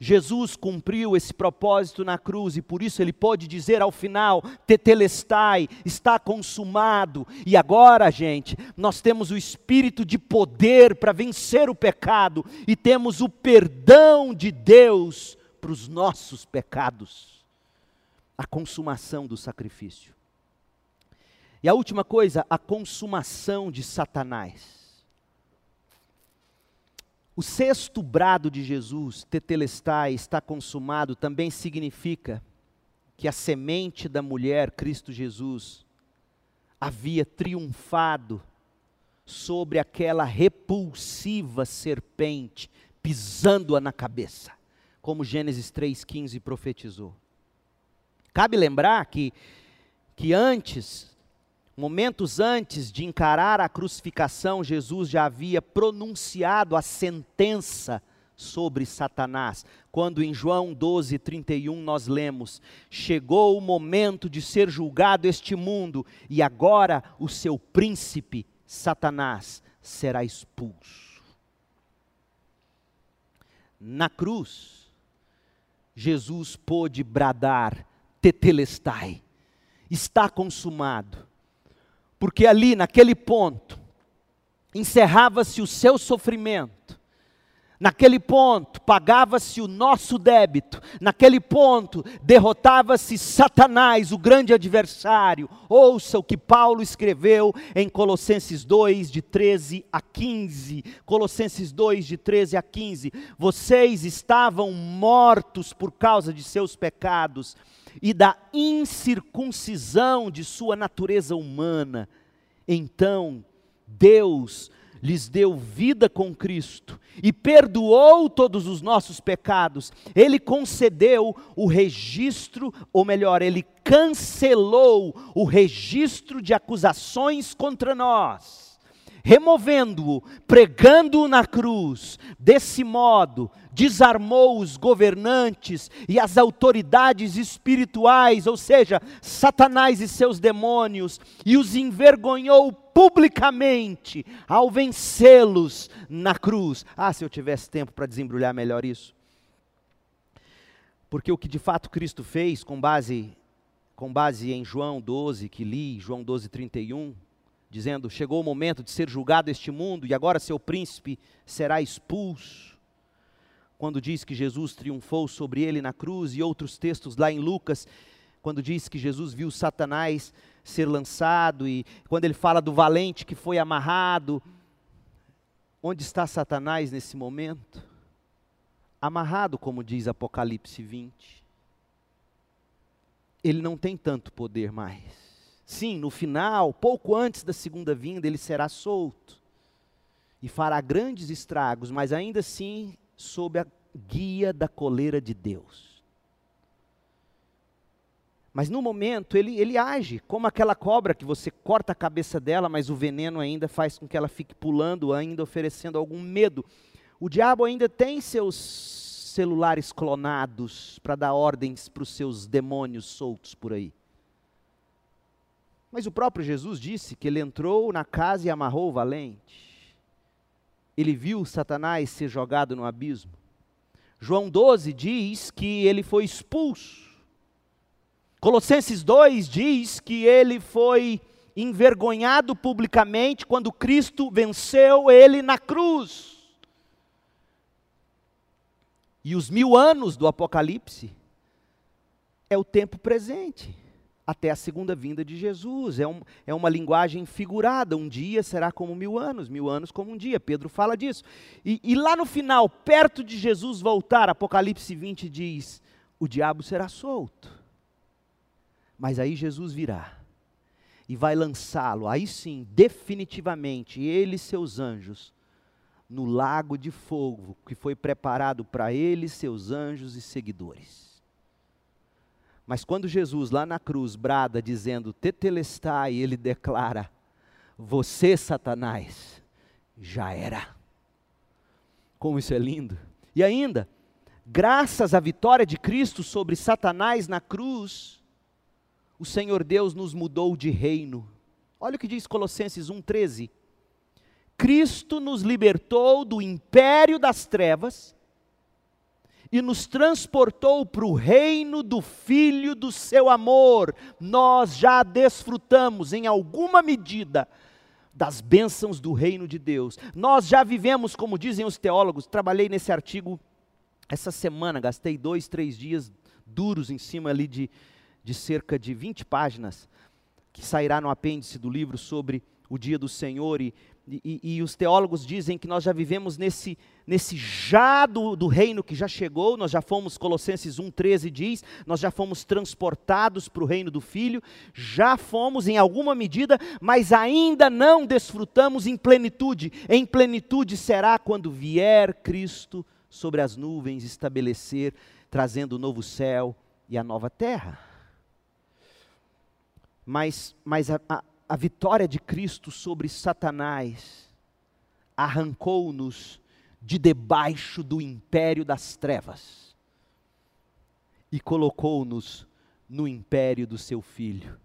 Jesus cumpriu esse propósito na cruz e por isso ele pode dizer ao final: Tetelestai, está consumado. E agora, gente, nós temos o espírito de poder para vencer o pecado e temos o perdão de Deus para os nossos pecados. A consumação do sacrifício. E a última coisa, a consumação de Satanás. O sexto brado de Jesus, tetelestai, está consumado, também significa que a semente da mulher, Cristo Jesus, havia triunfado sobre aquela repulsiva serpente, pisando-a na cabeça como Gênesis 3,15 profetizou. Cabe lembrar que, que antes, momentos antes de encarar a crucificação, Jesus já havia pronunciado a sentença sobre Satanás. Quando em João 12, 31 nós lemos: Chegou o momento de ser julgado este mundo, e agora o seu príncipe, Satanás, será expulso. Na cruz, Jesus pôde bradar: Tetelestai, está consumado. Porque ali, naquele ponto, encerrava-se o seu sofrimento, Naquele ponto, pagava-se o nosso débito. Naquele ponto, derrotava-se Satanás, o grande adversário. Ouça o que Paulo escreveu em Colossenses 2, de 13 a 15. Colossenses 2, de 13 a 15. Vocês estavam mortos por causa de seus pecados e da incircuncisão de sua natureza humana. Então, Deus lhes deu vida com Cristo e perdoou todos os nossos pecados, ele concedeu o registro, ou melhor, ele cancelou o registro de acusações contra nós removendo-o, pregando-o na cruz. Desse modo, desarmou os governantes e as autoridades espirituais, ou seja, Satanás e seus demônios, e os envergonhou publicamente ao vencê-los na cruz. Ah, se eu tivesse tempo para desembrulhar melhor isso. Porque o que de fato Cristo fez, com base, com base em João 12, que li, João 12, 31, dizendo: Chegou o momento de ser julgado este mundo e agora seu príncipe será expulso. Quando diz que Jesus triunfou sobre ele na cruz, e outros textos lá em Lucas, quando diz que Jesus viu Satanás ser lançado, e quando ele fala do valente que foi amarrado. Onde está Satanás nesse momento? Amarrado, como diz Apocalipse 20. Ele não tem tanto poder mais. Sim, no final, pouco antes da segunda vinda, ele será solto e fará grandes estragos, mas ainda assim sob a guia da coleira de Deus. Mas no momento ele, ele age como aquela cobra que você corta a cabeça dela, mas o veneno ainda faz com que ela fique pulando, ainda oferecendo algum medo. O diabo ainda tem seus celulares clonados para dar ordens para os seus demônios soltos por aí. Mas o próprio Jesus disse que ele entrou na casa e amarrou o valente. Ele viu Satanás ser jogado no abismo. João 12 diz que ele foi expulso Colossenses 2 diz que ele foi envergonhado publicamente quando Cristo venceu ele na cruz. E os mil anos do Apocalipse é o tempo presente, até a segunda vinda de Jesus. É, um, é uma linguagem figurada. Um dia será como mil anos, mil anos como um dia. Pedro fala disso. E, e lá no final, perto de Jesus voltar, Apocalipse 20 diz: o diabo será solto. Mas aí Jesus virá e vai lançá-lo, aí sim, definitivamente, ele e seus anjos, no lago de fogo que foi preparado para ele, seus anjos e seguidores. Mas quando Jesus lá na cruz brada dizendo tetelestai, ele declara: Você, Satanás, já era. Como isso é lindo. E ainda, graças à vitória de Cristo sobre Satanás na cruz, o Senhor Deus nos mudou de reino. Olha o que diz Colossenses 1,13. Cristo nos libertou do império das trevas e nos transportou para o reino do Filho do seu amor. Nós já desfrutamos, em alguma medida, das bênçãos do reino de Deus. Nós já vivemos, como dizem os teólogos, trabalhei nesse artigo essa semana, gastei dois, três dias duros em cima ali de, de cerca de 20 páginas, que sairá no apêndice do livro sobre o dia do Senhor. E, e, e os teólogos dizem que nós já vivemos nesse, nesse já do, do reino que já chegou, nós já fomos, Colossenses 1,13 diz, nós já fomos transportados para o reino do Filho, já fomos em alguma medida, mas ainda não desfrutamos em plenitude. Em plenitude será quando vier Cristo sobre as nuvens estabelecer, trazendo o novo céu e a nova terra. Mas, mas a, a, a vitória de Cristo sobre Satanás arrancou-nos de debaixo do império das trevas e colocou-nos no império do seu filho.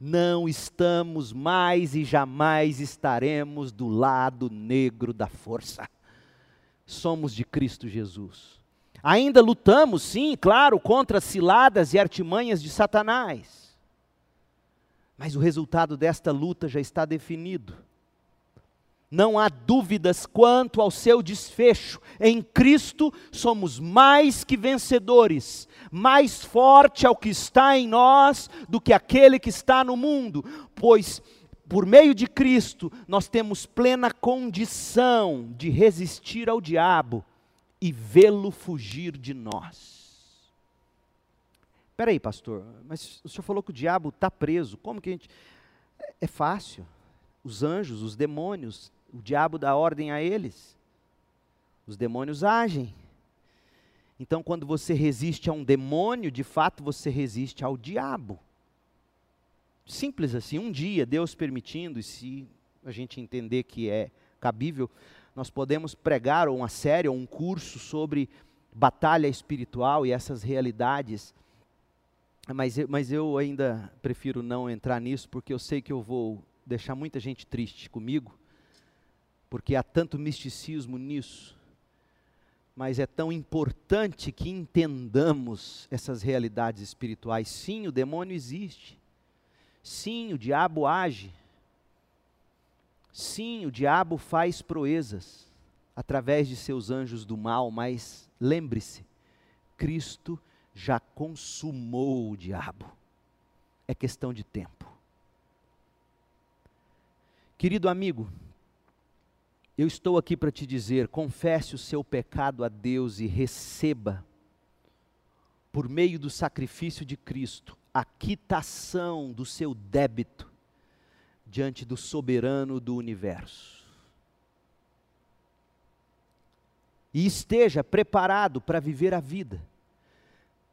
Não estamos mais e jamais estaremos do lado negro da força. Somos de Cristo Jesus. Ainda lutamos, sim, claro, contra ciladas e artimanhas de Satanás. Mas o resultado desta luta já está definido. Não há dúvidas quanto ao seu desfecho. Em Cristo somos mais que vencedores. Mais forte é o que está em nós do que aquele que está no mundo, pois por meio de Cristo nós temos plena condição de resistir ao diabo e vê-lo fugir de nós. Espera aí, pastor, mas o senhor falou que o diabo está preso. Como que a gente. É, é fácil. Os anjos, os demônios, o diabo dá ordem a eles. Os demônios agem. Então, quando você resiste a um demônio, de fato você resiste ao diabo. Simples assim. Um dia, Deus permitindo, e se a gente entender que é cabível, nós podemos pregar uma série ou um curso sobre batalha espiritual e essas realidades mas eu, mas eu ainda prefiro não entrar nisso, porque eu sei que eu vou deixar muita gente triste comigo, porque há tanto misticismo nisso. Mas é tão importante que entendamos essas realidades espirituais. Sim, o demônio existe. Sim, o diabo age. Sim, o diabo faz proezas através de seus anjos do mal, mas lembre-se, Cristo já consumou o diabo. É questão de tempo. Querido amigo, eu estou aqui para te dizer: confesse o seu pecado a Deus e receba, por meio do sacrifício de Cristo, a quitação do seu débito diante do soberano do universo. E esteja preparado para viver a vida,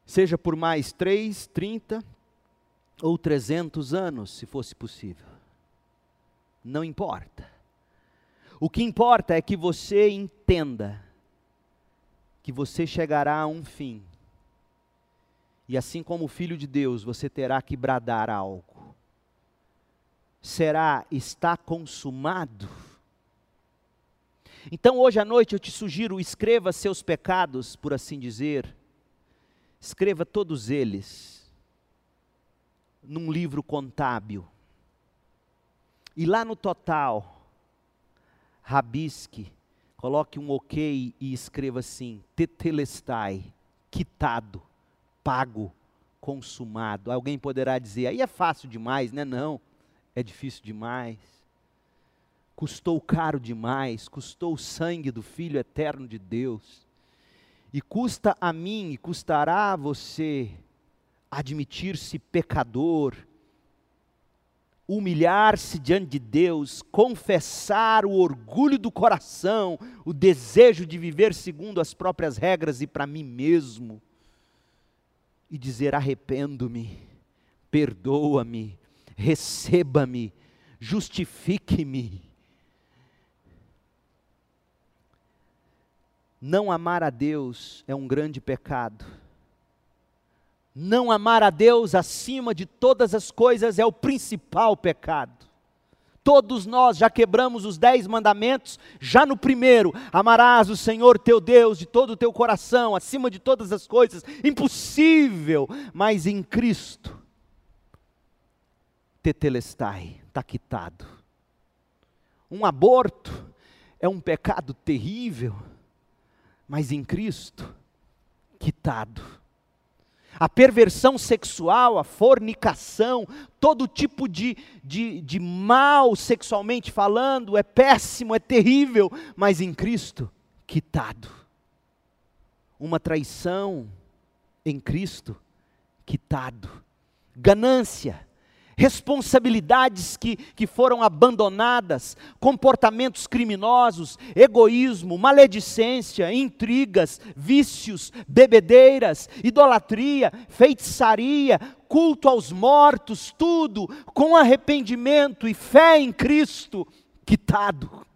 seja por mais três, trinta ou trezentos anos, se fosse possível. Não importa. O que importa é que você entenda que você chegará a um fim. E assim como filho de Deus, você terá que bradar algo será, está consumado. Então hoje à noite eu te sugiro, escreva seus pecados, por assim dizer, escreva todos eles num livro contábil. E lá no total, rabisque, coloque um ok e escreva assim: tetelestai, quitado, pago, consumado. Alguém poderá dizer, aí é fácil demais, né? Não é difícil demais, custou caro demais, custou o sangue do Filho eterno de Deus, e custa a mim e custará a você admitir-se pecador, humilhar-se diante de Deus, confessar o orgulho do coração, o desejo de viver segundo as próprias regras e para mim mesmo, e dizer: arrependo-me, perdoa-me, receba-me, justifique-me. Não amar a Deus é um grande pecado. Não amar a Deus acima de todas as coisas é o principal pecado. Todos nós já quebramos os dez mandamentos, já no primeiro, amarás o Senhor teu Deus de todo o teu coração, acima de todas as coisas, impossível, mas em Cristo tetelestai, está quitado. Um aborto é um pecado terrível, mas em Cristo, quitado. A perversão sexual, a fornicação, todo tipo de, de, de mal sexualmente falando é péssimo, é terrível, mas em Cristo, quitado. Uma traição em Cristo, quitado. Ganância, responsabilidades que, que foram abandonadas, comportamentos criminosos, egoísmo, maledicência, intrigas, vícios, bebedeiras, idolatria, feitiçaria, culto aos mortos, tudo com arrependimento e fé em Cristo, quitado.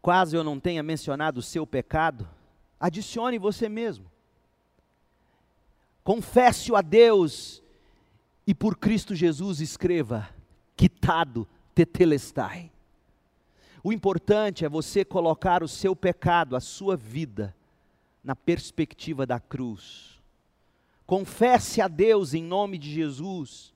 Quase eu não tenha mencionado o seu pecado, adicione você mesmo. Confesse-o a Deus e por Cristo Jesus escreva: quitado tetelestai. O importante é você colocar o seu pecado, a sua vida, na perspectiva da cruz. Confesse a Deus em nome de Jesus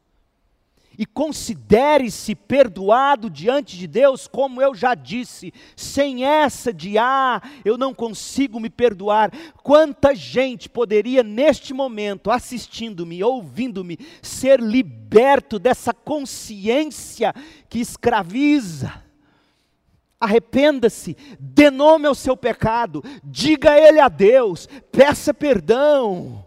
e considere-se perdoado diante de Deus, como eu já disse, sem essa de ah, eu não consigo me perdoar. Quanta gente poderia neste momento, assistindo-me, ouvindo-me, ser liberto dessa consciência que escraviza? Arrependa-se, dê nome ao seu pecado, diga ele a Deus, peça perdão,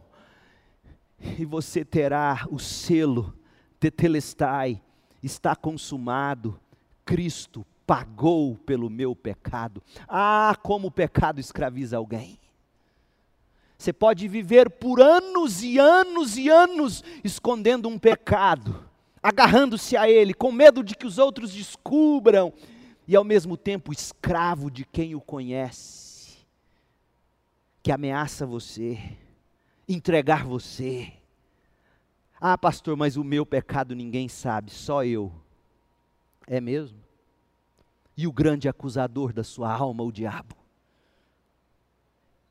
e você terá o selo tetelestai, está consumado, Cristo pagou pelo meu pecado. Ah, como o pecado escraviza alguém. Você pode viver por anos e anos e anos escondendo um pecado, agarrando-se a ele, com medo de que os outros descubram, e ao mesmo tempo escravo de quem o conhece, que ameaça você, entregar você Ah, pastor, mas o meu pecado ninguém sabe, só eu. É mesmo? E o grande acusador da sua alma, o diabo?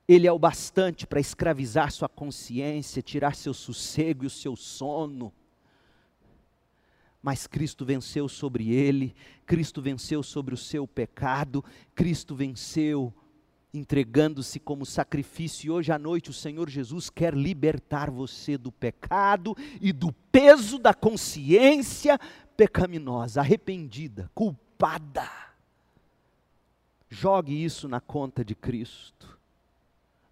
Ele é o bastante para escravizar sua consciência, tirar seu sossego e o seu sono. Mas Cristo venceu sobre ele, Cristo venceu sobre o seu pecado, Cristo venceu entregando-se como sacrifício. E hoje à noite o Senhor Jesus quer libertar você do pecado e do peso da consciência pecaminosa, arrependida, culpada. Jogue isso na conta de Cristo.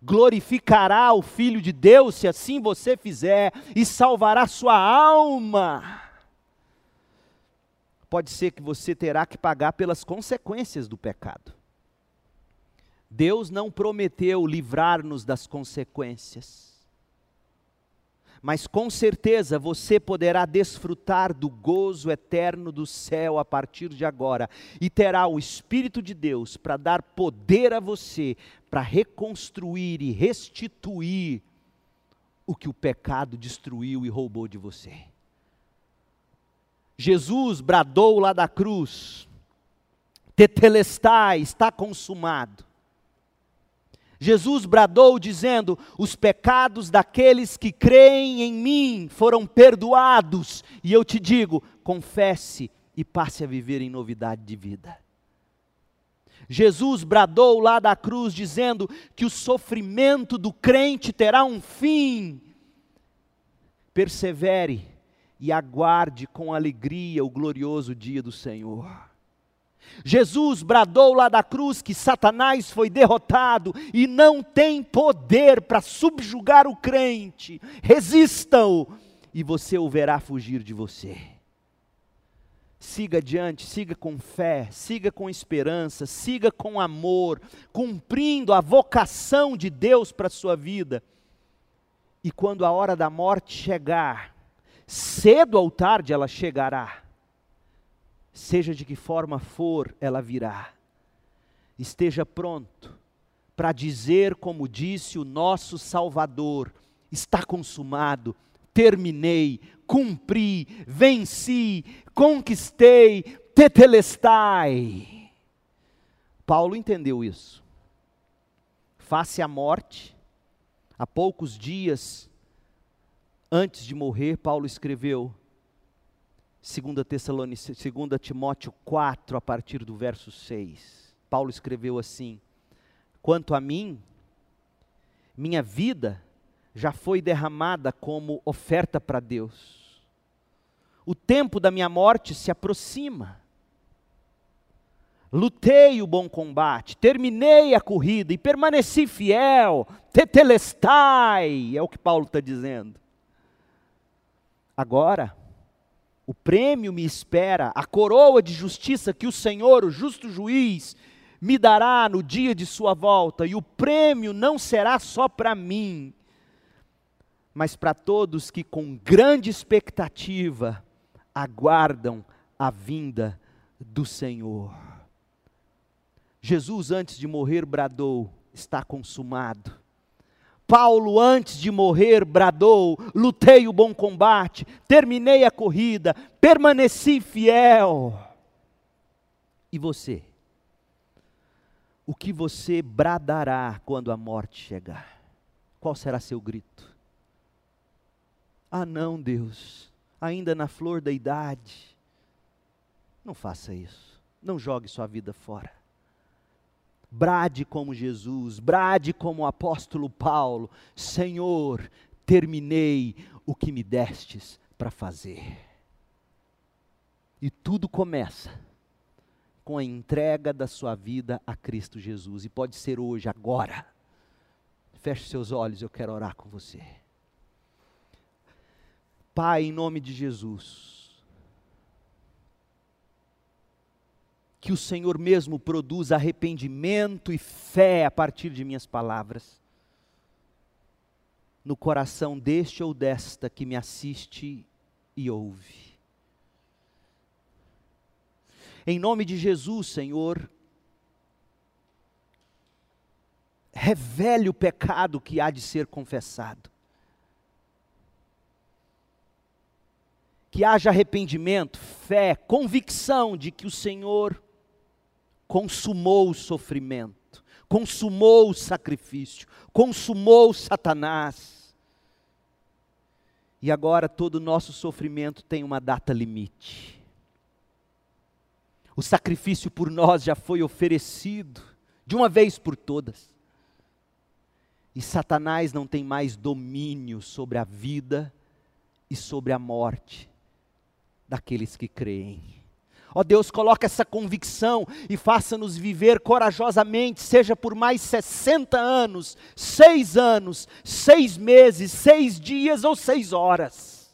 Glorificará o Filho de Deus se assim você fizer e salvará sua alma. Pode ser que você terá que pagar pelas consequências do pecado. Deus não prometeu livrar-nos das consequências. Mas com certeza você poderá desfrutar do gozo eterno do céu a partir de agora, e terá o Espírito de Deus para dar poder a você para reconstruir e restituir o que o pecado destruiu e roubou de você. Jesus bradou lá da cruz: Tetelestai, está consumado. Jesus bradou dizendo: Os pecados daqueles que creem em mim foram perdoados, e eu te digo: confesse e passe a viver em novidade de vida. Jesus bradou lá da cruz dizendo que o sofrimento do crente terá um fim. Persevere e aguarde com alegria o glorioso dia do Senhor. Jesus bradou lá da cruz que Satanás foi derrotado e não tem poder para subjugar o crente. Resista-o e você o verá fugir de você. Siga adiante, siga com fé, siga com esperança, siga com amor, cumprindo a vocação de Deus para a sua vida. E quando a hora da morte chegar, cedo ou tarde ela chegará seja de que forma for, ela virá. Esteja pronto para dizer, como disse o nosso Salvador: está consumado, terminei, cumpri, venci, conquistei, tetelestai. Paulo entendeu isso. Face à morte, há poucos dias antes de morrer, Paulo escreveu: 2 Tessalonicenses, 2 Timóteo 4, a partir do verso 6. Paulo escreveu assim: Quanto a mim, minha vida já foi derramada como oferta para Deus. O tempo da minha morte se aproxima. Lutei o bom combate, terminei a corrida e permaneci fiel. Tetelestai, é o que Paulo está dizendo. Agora, o prêmio me espera, a coroa de justiça que o Senhor, o justo juiz, me dará no dia de sua volta, e o prêmio não será só para mim, mas para todos que com grande expectativa aguardam a vinda do Senhor. Jesus, antes de morrer, bradou: está consumado. Paulo, antes de morrer, bradou: lutei o bom combate, terminei a corrida, permaneci fiel. E você? O que você bradará quando a morte chegar? Qual será seu grito? Ah, não, Deus, ainda na flor da idade. Não faça isso. Não jogue sua vida fora. Brade como Jesus, brade como o apóstolo Paulo: Senhor, terminei o que me destes para fazer. E tudo começa com a entrega da sua vida a Cristo Jesus, e pode ser hoje, agora. Feche seus olhos, eu quero orar com você. Pai, em nome de Jesus, que o Senhor mesmo produza arrependimento e fé a partir de minhas palavras, no coração deste ou desta que me assiste e ouve. Em nome de Jesus, Senhor, revele o pecado que há de ser confessado. que haja arrependimento, fé, convicção de que o Senhor consumou o sofrimento, consumou o sacrifício, consumou Satanás. E agora todo o nosso sofrimento tem uma data limite. O sacrifício por nós já foi oferecido, de uma vez por todas. E Satanás não tem mais domínio sobre a vida e sobre a morte daqueles que creem. Ó Deus, coloca essa convicção e faça-nos viver corajosamente, seja por mais 60 anos, seis anos, seis meses, seis dias ou seis horas.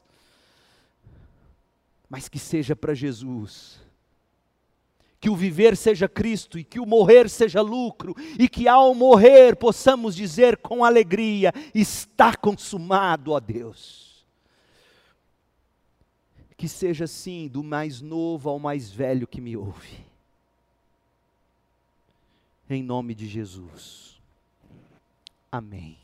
Mas que seja para Jesus. Que o viver seja Cristo e que o morrer seja lucro, e que ao morrer possamos dizer com alegria: está consumado, ó Deus que seja assim, do mais novo ao mais velho que me ouve. Em nome de Jesus. Amém.